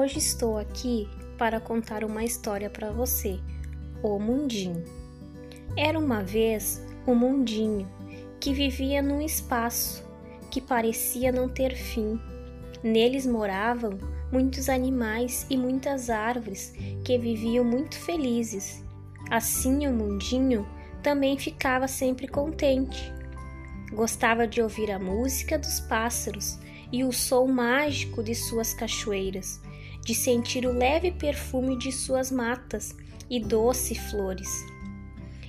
Hoje estou aqui para contar uma história para você, o Mundinho. Era uma vez um mundinho que vivia num espaço que parecia não ter fim. Neles moravam muitos animais e muitas árvores que viviam muito felizes. Assim o mundinho também ficava sempre contente. Gostava de ouvir a música dos pássaros e o som mágico de suas cachoeiras, de sentir o leve perfume de suas matas e doces flores,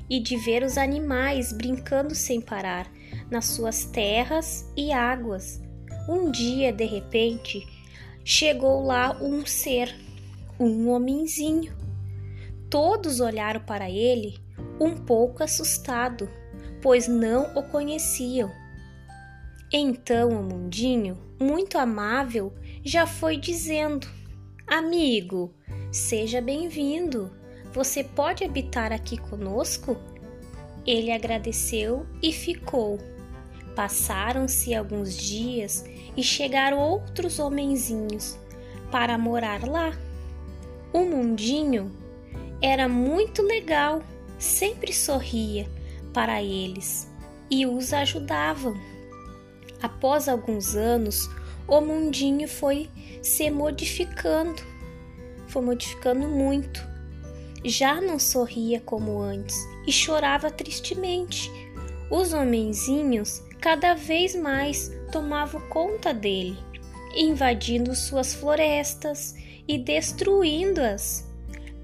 e de ver os animais brincando sem parar nas suas terras e águas. Um dia, de repente, chegou lá um ser, um homenzinho. Todos olharam para ele um pouco assustado, pois não o conheciam. Então o mundinho, muito amável, já foi dizendo: Amigo, seja bem-vindo. Você pode habitar aqui conosco? Ele agradeceu e ficou. Passaram-se alguns dias e chegaram outros homenzinhos para morar lá. O mundinho era muito legal, sempre sorria para eles e os ajudavam. Após alguns anos, o mundinho foi se modificando, foi modificando muito. Já não sorria como antes e chorava tristemente. Os homenzinhos cada vez mais tomavam conta dele, invadindo suas florestas e destruindo-as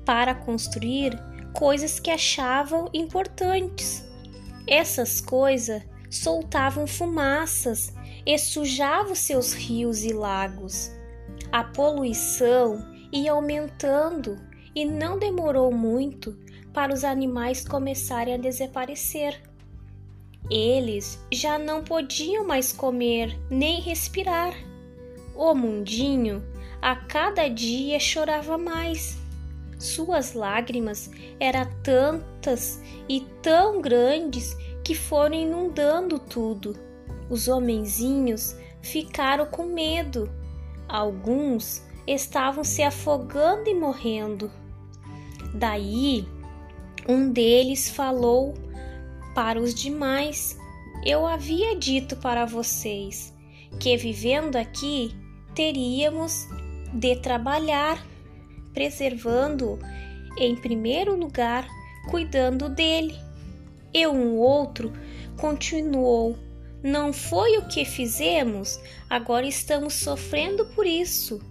para construir coisas que achavam importantes. Essas coisas soltavam fumaças e sujavam seus rios e lagos. A poluição ia aumentando e não demorou muito para os animais começarem a desaparecer. Eles já não podiam mais comer nem respirar. O mundinho a cada dia chorava mais. Suas lágrimas eram tantas e tão grandes que foram inundando tudo. Os homenzinhos ficaram com medo. Alguns estavam se afogando e morrendo. Daí, um deles falou para os demais: Eu havia dito para vocês que vivendo aqui teríamos de trabalhar, preservando em primeiro lugar, cuidando dele. E um outro continuou: Não foi o que fizemos, agora estamos sofrendo por isso.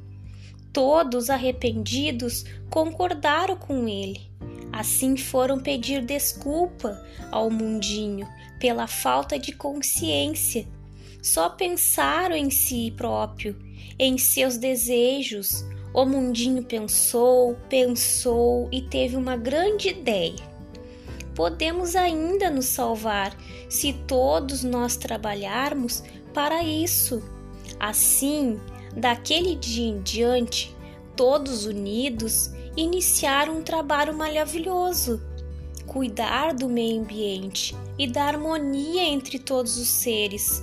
Todos arrependidos concordaram com ele. Assim foram pedir desculpa ao mundinho pela falta de consciência. Só pensaram em si próprio, em seus desejos. O mundinho pensou, pensou e teve uma grande ideia podemos ainda nos salvar se todos nós trabalharmos para isso. Assim, daquele dia em diante, todos unidos iniciaram um trabalho maravilhoso. Cuidar do meio ambiente e da harmonia entre todos os seres.